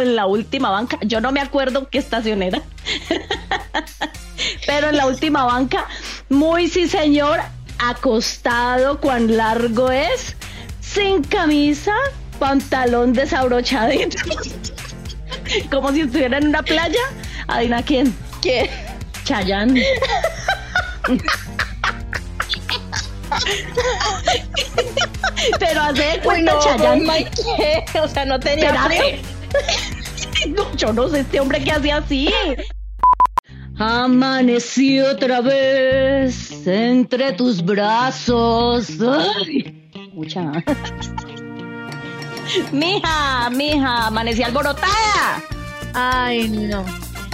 En la última banca, yo no me acuerdo qué estación era, pero en la última banca, muy sí señor, acostado, cuán largo es, sin camisa, pantalón desabrochadito, como si estuviera en una playa. Adivina quién. ¿Quién? Chayán. Pero hace de cuenta O sea, no tenía no, yo no sé este hombre que hacía así. Amaneció otra vez entre tus brazos. Ay, mucha. mija, mija, amanecí alborotada. Ay, no.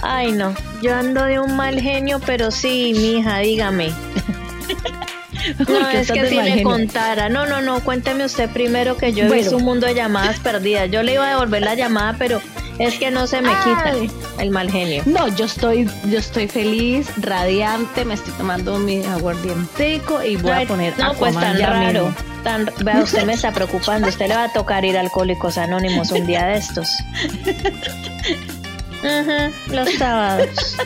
Ay, no. Yo ando de un mal genio, pero sí, mija, dígame. No, es que si le contara. No, no, no, cuénteme usted primero que yo he visto un mundo de llamadas perdidas. Yo le iba a devolver la llamada, pero es que no se me quita el mal genio. No, yo estoy, yo estoy feliz, radiante, me estoy tomando mi aguardientico y voy a poner No, pues tan raro. Tan, vea, usted me está preocupando. Usted le va a tocar ir a Alcohólicos Anónimos un día de estos. los sábados.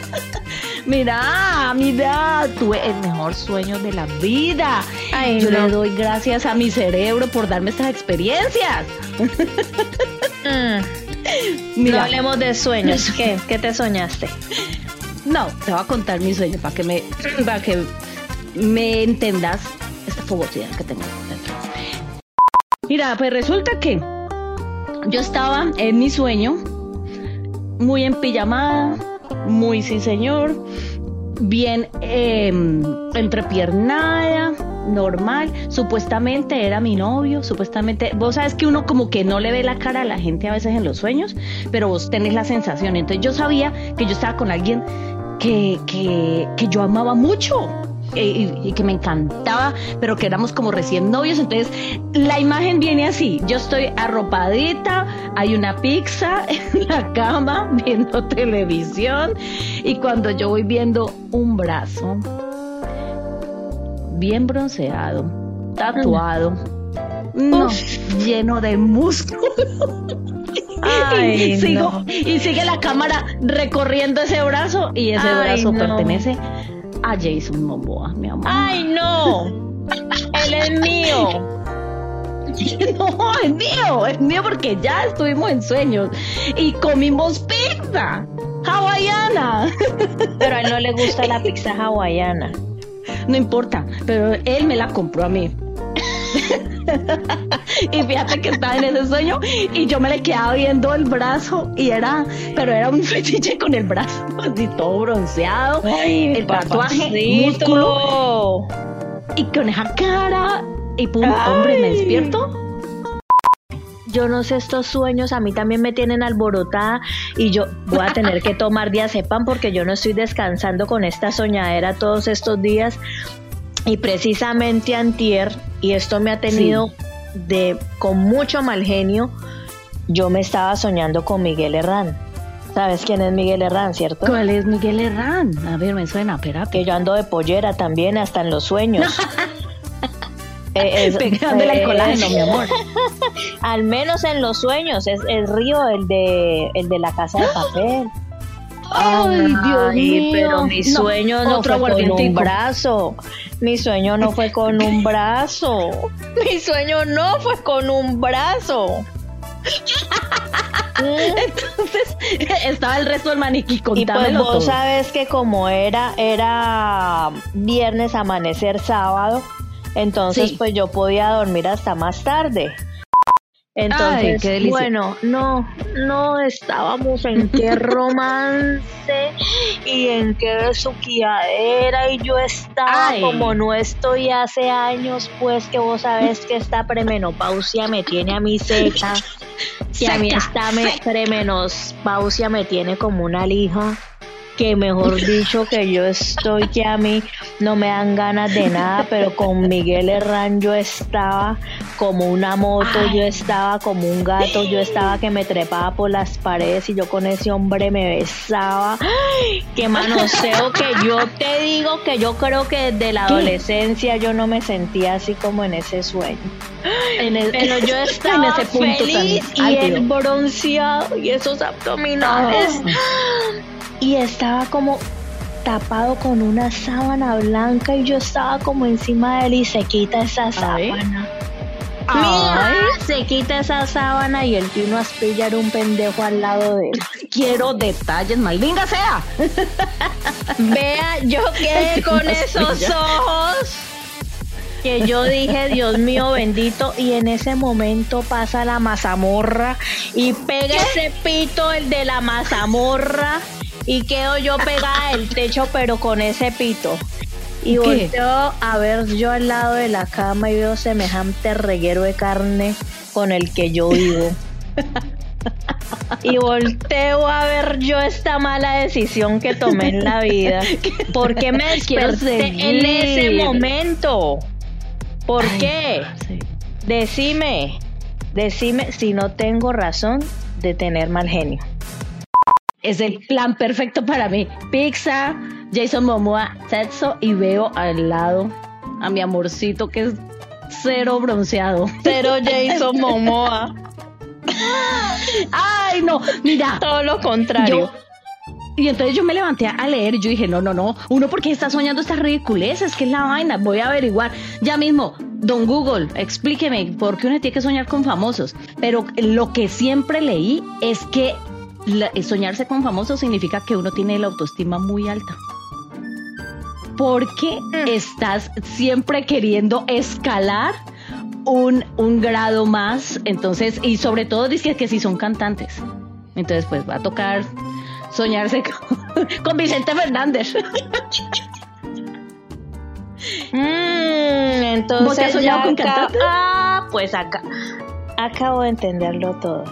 Mira, mira, tuve el mejor sueño de la vida. Yo le doy gracias a mi cerebro por darme estas experiencias. Mm. No hablemos de sueños. ¿Qué? ¿Qué te soñaste? No, te voy a contar mi sueño para que me, para que me entendas esta fogosidad que tengo dentro. Mira, pues resulta que yo estaba en mi sueño muy en pijamada, muy sí señor, bien eh, entrepiernada, normal, supuestamente era mi novio, supuestamente, vos sabes que uno como que no le ve la cara a la gente a veces en los sueños, pero vos tenés la sensación, entonces yo sabía que yo estaba con alguien que, que, que yo amaba mucho, y, que me encantaba, pero que éramos como recién novios. Entonces, la imagen viene así: yo estoy arropadita, hay una pizza en la cama, viendo televisión, y cuando yo voy viendo un brazo bien bronceado, tatuado, lleno de músculo. y, sigue la cámara recorriendo ese brazo y ese brazo pertenece a Jason Momoa, mi amor. ¡Ay, no! Él es mío. No, es mío, es mío porque ya estuvimos en sueños y comimos pizza hawaiana. Pero a él no le gusta la pizza hawaiana. No importa, pero él me la compró a mí. y fíjate que estaba en ese sueño y yo me le quedaba viendo el brazo y era, pero era un fetiche con el brazo así todo bronceado, el tatuaje, músculo y con esa cara y pum, hombre, me despierto. Yo no sé, estos sueños a mí también me tienen alborotada y yo voy a tener que tomar diazepam porque yo no estoy descansando con esta soñadera todos estos días. Y precisamente antier, y esto me ha tenido de con mucho mal genio, yo me estaba soñando con Miguel Herrán. ¿Sabes quién es Miguel Herrán, cierto? ¿Cuál es Miguel Herrán? A ver, me suena, espera. Que yo ando de pollera también, hasta en los sueños. eh, es, el colágeno, mi amor. Al menos en los sueños, es el río, el de, el de la casa de papel. Ay, Dios mío. Pero mi sueño no, fue con un brazo. Mi sueño no fue con un brazo. Mi sueño no fue con un brazo. Entonces estaba el resto del maniquí Y pues vos sabes que como era era viernes amanecer sábado, entonces pues yo podía dormir hasta más tarde. Entonces, bueno, no, no estábamos en qué romance y en qué besuquiadera y yo estaba como no estoy hace años, pues que vos sabes que esta premenopausia me tiene a mi seca. Y a mí Seca, esta me, premenopausia me tiene como una lija que mejor dicho que yo estoy que a mí no me dan ganas de nada, pero con Miguel Herrán yo estaba como una moto, yo estaba como un gato, yo estaba que me trepaba por las paredes y yo con ese hombre me besaba. Qué manoseo que yo te digo que yo creo que desde la adolescencia yo no me sentía así como en ese sueño. En el- Pero yo estaba en ese punto feliz tan y el bronceado y esos abdominales. Y estaba como tapado con una sábana blanca y yo estaba como encima de él y se quita esa sábana. Mira, se quita esa sábana y el tío a pillar un pendejo al lado de él. Quiero detalles, maldinga sea. Vea, yo quedé con esos ojos que yo dije, Dios mío bendito, y en ese momento pasa la mazamorra y pega ese pito el de la mazamorra y quedo yo pegada del techo pero con ese pito. Y ¿Qué? volteo a ver yo al lado de la cama y veo semejante reguero de carne con el que yo vivo. Y volteo a ver yo esta mala decisión que tomé en la vida. ¿Por qué me desperté en ese momento? ¿Por Ay, qué? Decime, decime si no tengo razón de tener mal genio. Es el plan perfecto para mí. Pizza, Jason Momoa, sexo y veo al lado a mi amorcito que es cero bronceado. Pero Jason Momoa, Ay, no, mira. todo lo contrario. Yo, y entonces yo me levanté a leer y yo dije, no, no, no, uno porque está soñando estas ridiculeces, que es la vaina, voy a averiguar. Ya mismo, don Google, explíqueme por qué uno tiene que soñar con famosos. Pero lo que siempre leí es que la- soñarse con famosos significa que uno tiene la autoestima muy alta. Porque estás siempre queriendo escalar un, un grado más, entonces, y sobre todo dice que si son cantantes. Entonces, pues va a tocar soñarse con, con Vicente Fernández. Mm, entonces ¿Vos te has soñado con acá- cantantes? Ah, pues acá acabo de entenderlo todo.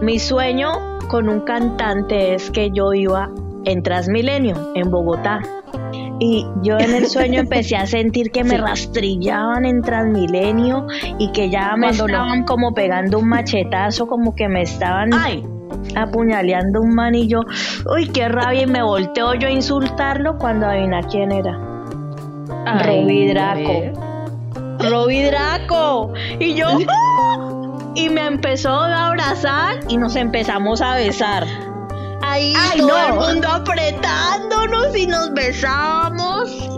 Mi sueño con un cantante es que yo iba en Transmilenio, en Bogotá. Y yo en el sueño empecé a sentir que me Sí. rastrillaban en Transmilenio y que ya me Cuando estaban como pegando un machetazo, como que me estaban Ay, apuñaleando un man y yo, uy, qué rabia, y me volteo yo a insultarlo cuando adivina quién era. ay, Robbie a Draco. ver. Robbie Draco. Y yo, ¡ah! y me empezó a abrazar y nos empezamos a besar. Ahí Ay, todo no. el mundo apretándonos y nos besábamos.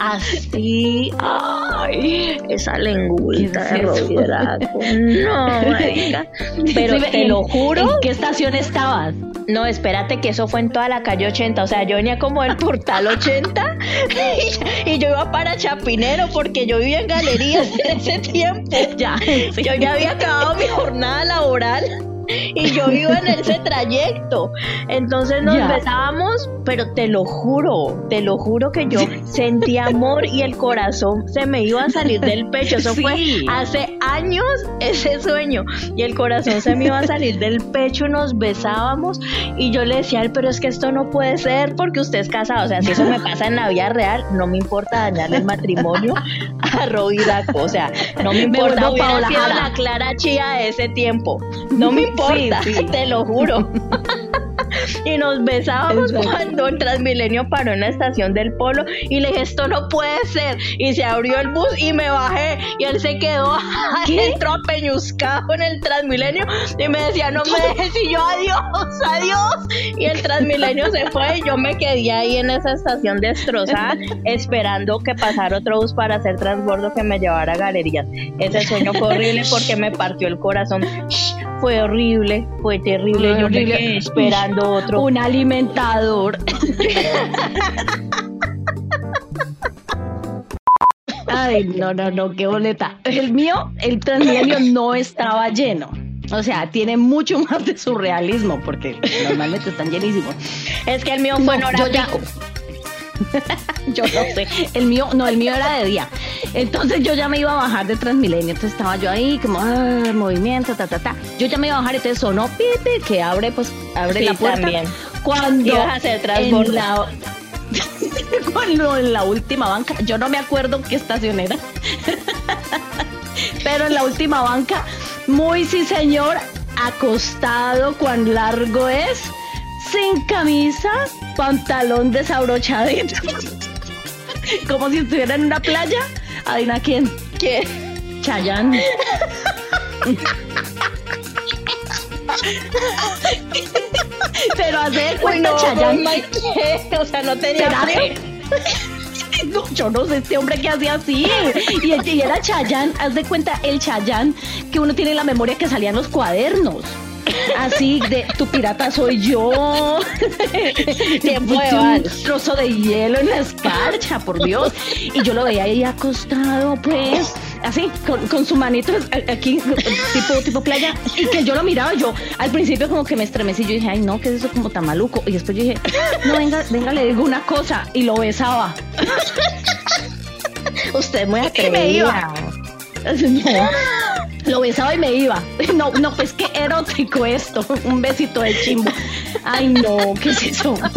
Así, ay, esa lengüita ¿Qué de Draco. No, marica. Pero te ¿en- lo juro. ¿En qué estación estabas? No, espérate que eso fue en toda la calle 80. O sea, yo venía como del portal 80 y, y yo iba para Chapinero porque yo vivía en galerías en ese tiempo. Ya, Yo ya había acabado mi jornada laboral y yo iba en ese trayecto. Entonces nos Ya. besábamos, pero te lo juro, te lo juro que yo sentí amor y el corazón se me iba a salir del pecho. Eso Sí. fue hace años ese sueño y el corazón se me iba a salir del pecho, nos besábamos y yo le decía, pero es que esto no puede ser porque usted es casado. O sea, si eso me pasa en la vida real, no me importa dañarle el matrimonio a Draco. O sea, no me Me importa. vuelvo Hubiera sido la Clara Chía de ese tiempo. No me importa, Sí, sí. te lo juro. Y nos besábamos Exacto. cuando el Transmilenio paró en la estación del Polo y le dije, esto no puede ser. Y se abrió el bus y me bajé y él se quedó adentro apeñuscado en el Transmilenio y me decía, no me dejes y yo, adiós, adiós. Y el Transmilenio se fue y yo me quedé ahí en esa estación destrozada esperando que pasara otro bus para hacer transbordo que me llevara a galerías. Ese sueño fue horrible porque me partió el corazón. Fue horrible, fue terrible. Yo me quedé esperando otro. Un alimentador. Ay, no, no, no, qué boleta. El mío, el Transmilenio no estaba lleno. O sea, tiene mucho más de surrealismo porque normalmente están llenísimos. Es que el mío fue en No, hora yo ya- pico. yo no sé. El mío, no, el mío era de día. Entonces yo ya me iba a bajar de Transmilenio. Entonces estaba yo ahí, como ah, movimiento, ta, ta, ta. Yo ya me iba a bajar, entonces sonó pipi, que abre, pues, abre la puerta. También. Cuando Ibas hacer cuando en la última banca, yo no me acuerdo qué estación era. Pero en la última banca, muy sí señor, acostado, cuán largo es, sin camisa, pantalón desabrochadito. Como si estuviera en una playa. Adivina quién. ¿Qué? Chayanne. Pero hace de cuenta no, Chayanne. O sea, no tenía ¿Será fe. No, yo no sé este hombre que hacía así. Y, y era Chayán, haz de cuenta el Chayán que uno tiene en la memoria que salían los cuadernos. Así de tu pirata soy yo. Qué un trozo de hielo en la escarcha, por Dios. Y yo lo veía ahí acostado, pues, así, con, con su manito aquí, tipo, tipo playa. Y que yo lo miraba, yo al principio como que me estremecí. Yo dije, ay, no, ¿qué es eso como tan maluco? Y después yo dije, no, venga, venga, le digo una cosa. Y lo besaba. Usted es muy atrevida. No, lo besaba y me iba. No, no, pues qué erótico esto. Un besito de chimbo. Ay, no, ¿qué es eso?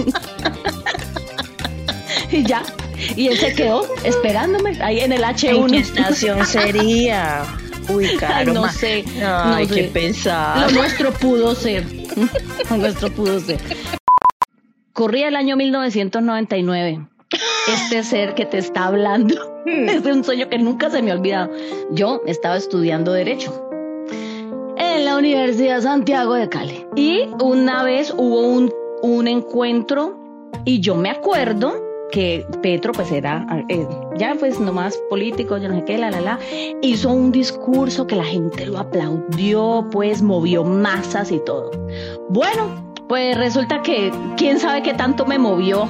Y ya. Y él se quedó esperándome ahí en el ¿En qué H1. estación sería? Uy, Ay, caro. no sé. Ay, no qué sé. pensar. Lo nuestro pudo ser. Lo nuestro pudo ser. Corría el año 1999. Este ser que te está hablando es un sueño que nunca se me ha olvidado. Yo estaba estudiando Derecho en la Universidad Santiago de Cali. Y una vez hubo un, un encuentro y yo me acuerdo que Petro pues era eh, ya pues nomás político, yo no sé qué, la la la, hizo un discurso que la gente lo aplaudió, pues movió masas y todo. Bueno, pues resulta que quién sabe qué tanto me movió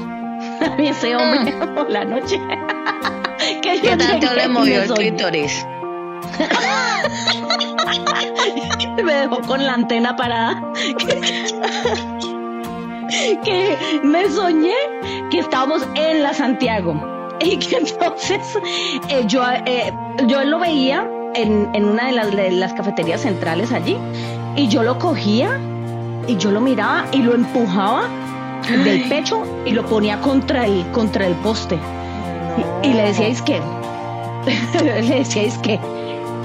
ese hombre por la noche. que ¿Qué tanto le movió el clítoris? me dejó con la antena parada. que me soñé que estábamos en la Santiago. Y que entonces eh, yo, eh, yo lo veía en, en una de las, de las cafeterías centrales allí. Y yo lo cogía y yo lo miraba y lo empujaba del pecho y lo ponía contra el, contra el poste. Y, y le decíais que, le decíais que,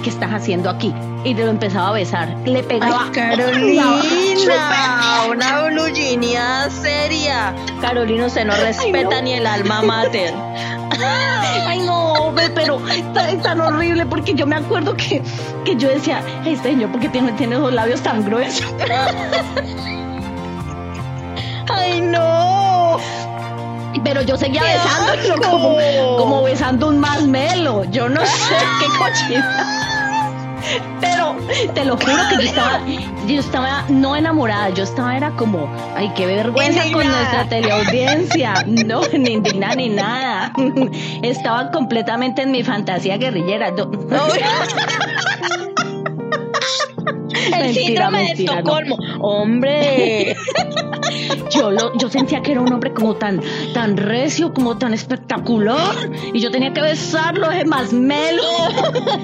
¿qué estás haciendo aquí? Y lo empezaba a besar. Le pegaba. Ay, Carolina, una bluginia seria. Carolina, usted no respeta no. ni el alma mater. Ay, no, pero es tan horrible porque yo me acuerdo que, que yo decía, este señor, ¿por qué tiene, tiene los labios tan gruesos? Ay, no. Pero yo seguía ¡Qué besándolo como, como besando un masmelo. Yo no sé qué cochina. Pero te lo juro que yo estaba, yo estaba no enamorada, yo estaba era como, ay, qué vergüenza con nuestra teleaudiencia. No, ni indignada ni nada. Estaba completamente en mi fantasía guerrillera. Yo- El Mentira, síndrome de no. Estocolmo. Hombre. Yo, lo, yo sentía que era un hombre como tan, tan recio, como tan espectacular. Y yo tenía que besarlo, ese masmelo.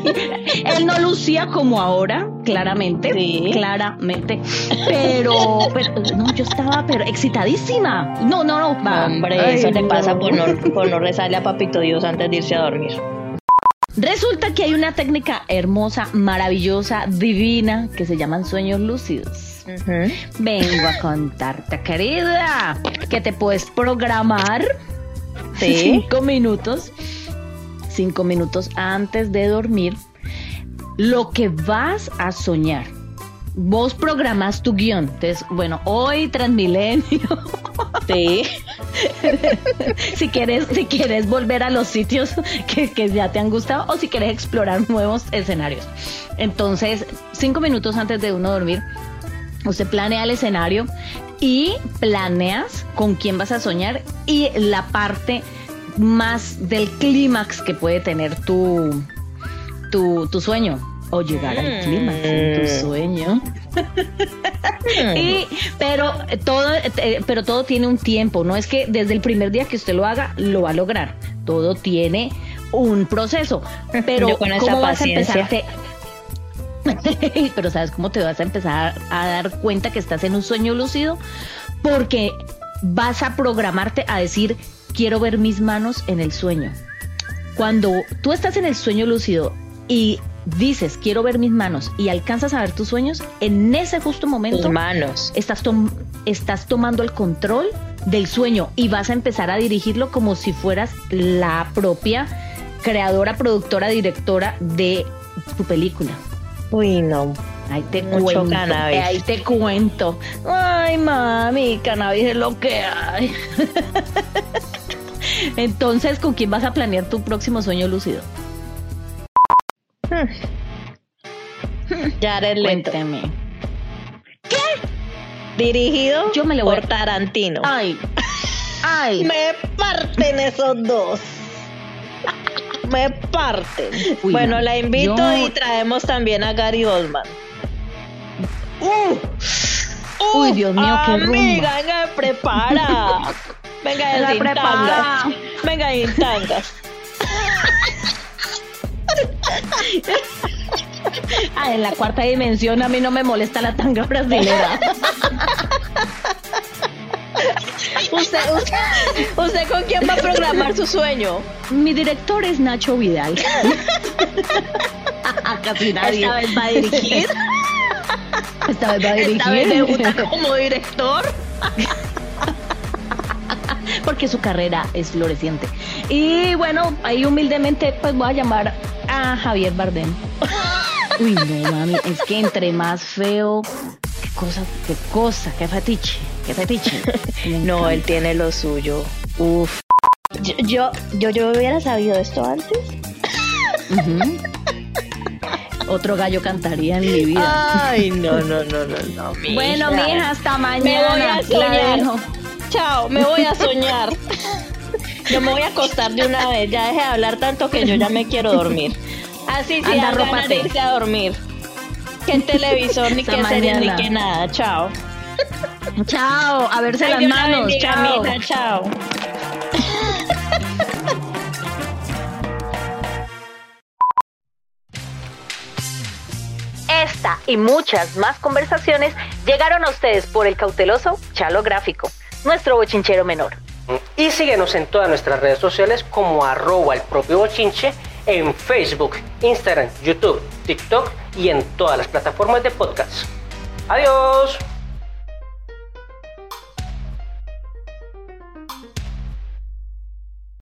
Él no lucía como ahora, claramente. Sí. Claramente. Pero, pero, no, yo estaba pero excitadísima. No, no, no. va. Hombre, Ay, eso le no. pasa por no, por no rezarle a Papito Dios antes de irse a dormir. Resulta que hay una técnica hermosa, maravillosa, divina, que se llaman sueños lúcidos. Vengo a contarte, querida, que te puedes programar Sí. cinco minutos, cinco minutos antes de dormir, lo que vas a soñar. Vos programas tu guion. Entonces, bueno, hoy Transmilenio. Sí. si quieres, si quieres volver a los sitios que, que ya te han gustado o si quieres explorar nuevos escenarios. Entonces, cinco minutos antes de uno dormir, usted planea el escenario y planeas con quién vas a soñar y la parte más del clímax que puede tener tu, tu, tu sueño o llegar al clímax en tu Mm. sueño. y, pero todo, eh, pero todo tiene un tiempo. No es que desde el primer día que usted lo haga lo va a lograr. Todo tiene un proceso. Pero Yo con esa ¿cómo vas a paciencia. empezarte? pero sabes cómo te vas a empezar a dar cuenta que estás en un sueño lúcido porque vas a programarte a decir quiero ver mis manos en el sueño. Cuando tú estás en el sueño lúcido y dices quiero ver mis manos y alcanzas a ver tus sueños, en ese justo momento manos. estás, tom- estás tomando el control del sueño y vas a empezar a dirigirlo como si fueras la propia creadora, productora, directora de tu película. Uy, no. Ahí te Mucho cuento. cannabis. Ahí te cuento. Ay, mami, cannabis es lo que hay. Entonces, ¿con quién vas a planear tu próximo sueño lúcido? Jared Leto. Cuénteme. Dirigido Yo me voy por Tarantino. Ay, ay. Me parten esos dos. Me parten. Uy, bueno, no. la invito Yo- y traemos también a Gary Oldman. Uy, Dios mío, qué rumba. Amiga, venga, prepara. Venga, Venga, sin prepara. tangas. Venga, sin tangas. Ah, en la cuarta dimensión a mí no me molesta la tanga brasilera. ¿Usted, usted, ¿Usted con quién va a programar su sueño? Mi director es Nacho Vidal. Casi nadie. ¿Esta vez va a dirigir? Esta vez va a dirigir. ¿Esta vez debuta como director? Porque su carrera es floreciente. Y bueno, ahí humildemente pues voy a llamar a Javier Bardem. Uy, no, mami, es que entre más feo, cosa, qué cosa, qué fetiche, qué fetiche. Me No, él tiene lo suyo. Uf. Yo, yo, yo, yo hubiera sabido esto antes. Otro gallo cantaría en mi vida. Ay, no, no, no, no, no. mi bueno, hija. mija, hasta Me mañana. voy a La soñar. dejo. Chao, me voy a soñar. Yo me voy a acostar de una vez. Ya deje de hablar tanto que yo ya me quiero dormir. Así sí, Anda, a dormir. Que televisor, ni que serie, ni que nada. Chao. Chao, a verse Ay, las Dios la manos. bendiga, Chao. mija, chao. Esta y muchas más conversaciones llegaron a ustedes por el cauteloso Chalo Gráfico, nuestro bochinchero menor. Y síguenos en todas nuestras redes sociales como arroba el propio bochinche en Facebook, Instagram, YouTube, TikTok y en todas las plataformas de podcast. Adiós.